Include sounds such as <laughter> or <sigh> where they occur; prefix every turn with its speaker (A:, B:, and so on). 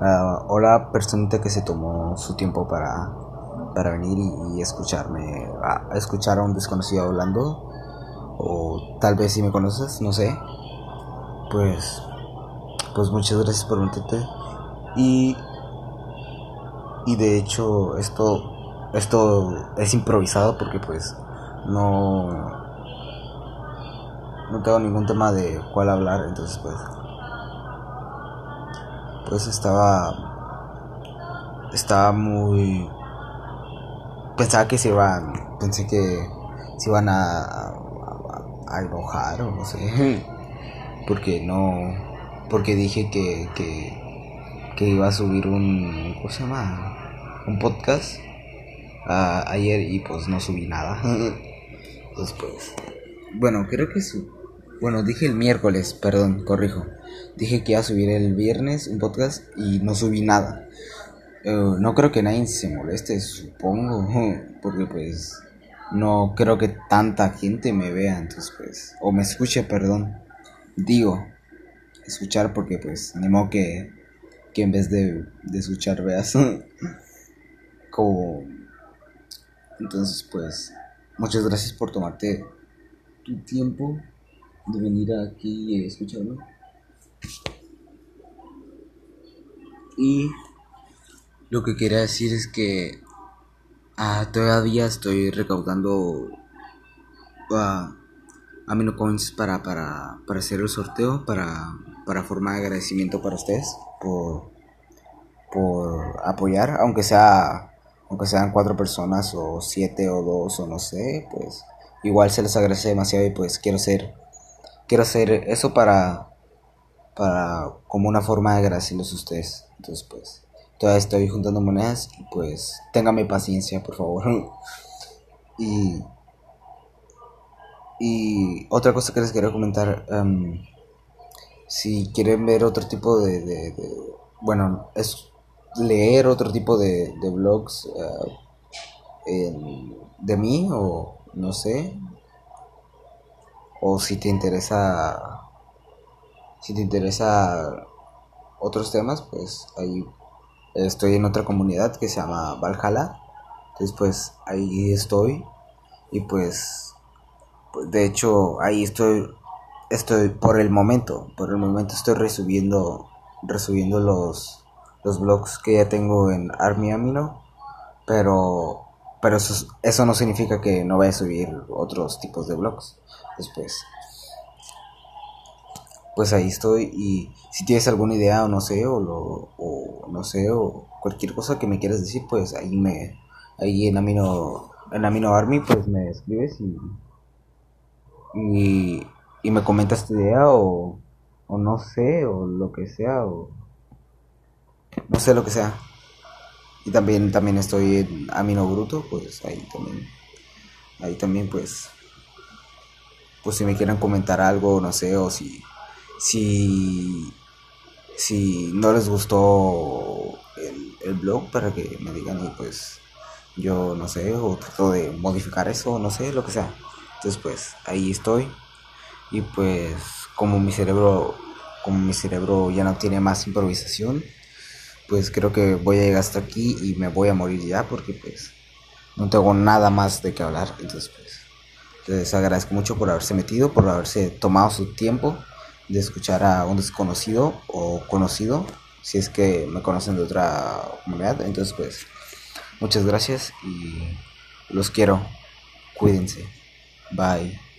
A: Uh, hola, personita que se tomó su tiempo para, para venir y, escucharme, a, escuchar a un desconocido hablando. O tal vez si me conoces, no sé. Pues, pues muchas gracias por meterte. Y, y de hecho, esto, esto es improvisado porque pues no, no tengo ningún tema de cuál hablar, entonces pues pues estaba estaba muy pensaba que se iban pensé que se iban a, a, enojar o no sé <laughs> porque no porque dije que, que, iba a subir un ¿cómo se llama? un podcast ayer y pues no subí nada <laughs> después bueno creo que su bueno dije el miércoles perdón corrijo Dije que iba a subir el viernes un podcast y no subí nada. Eh, no creo que nadie se moleste, supongo, <laughs> porque pues no creo que tanta gente me vea, entonces pues, o me escuche, perdón. Digo, escuchar porque pues, ni modo que, que en vez de, de escuchar veas. <laughs> Como... Entonces pues, muchas gracias por tomarte tu tiempo de venir aquí y escucharlo. Y lo que quería decir es que ah, todavía estoy recaudando uh, amino coins para, para, para hacer el sorteo, para, para formar agradecimiento para ustedes por, por apoyar, aunque sea aunque sean cuatro personas o siete o dos o no sé, pues igual se les agradece demasiado y pues quiero hacer quiero hacer eso para para como una forma de agradecerles a ustedes. Entonces, pues, todavía estoy juntando monedas y pues, téngame paciencia, por favor. <laughs> y, y otra cosa que les quería comentar, em, si quieren ver otro tipo de, bueno, es leer otro tipo de, de blogs eh, de mí o no sé, o si te interesa si te interesa otros temas, pues ahí estoy en otra comunidad que se llama Valhalla. Entonces pues ahí estoy y pues, pues de hecho ahí estoy estoy por el momento, por el momento estoy resubiendo resubiendo los los blogs que ya tengo en Army Amino, pero pero eso, eso no significa que no vaya a subir otros tipos de blogs después. Pues ahí estoy y si tienes alguna idea o no sé o, lo, o no sé o cualquier cosa que me quieras decir pues ahí me ahí en Amino en Amino Army pues me escribes y y, me comentas tu idea o, o no sé o lo que sea o no sé lo que sea y también también estoy en Amino Bruto pues ahí también ahí también pues pues si me quieren comentar algo no sé o si si, si no les gustó el, blog para que me digan y pues yo no sé o trato de modificar eso no sé lo que sea. Entonces pues ahí estoy. Y pues como mi cerebro como mi cerebro ya no tiene más improvisación pues creo que voy a llegar hasta aquí y me voy a morir ya porque pues no tengo nada más de qué hablar entonces pues les agradezco mucho por haberse metido por haberse tomado su tiempo de escuchar a un desconocido o conocido, si es que me conocen de otra comunidad. Entonces, pues, muchas gracias y los quiero. Cuídense. Bye.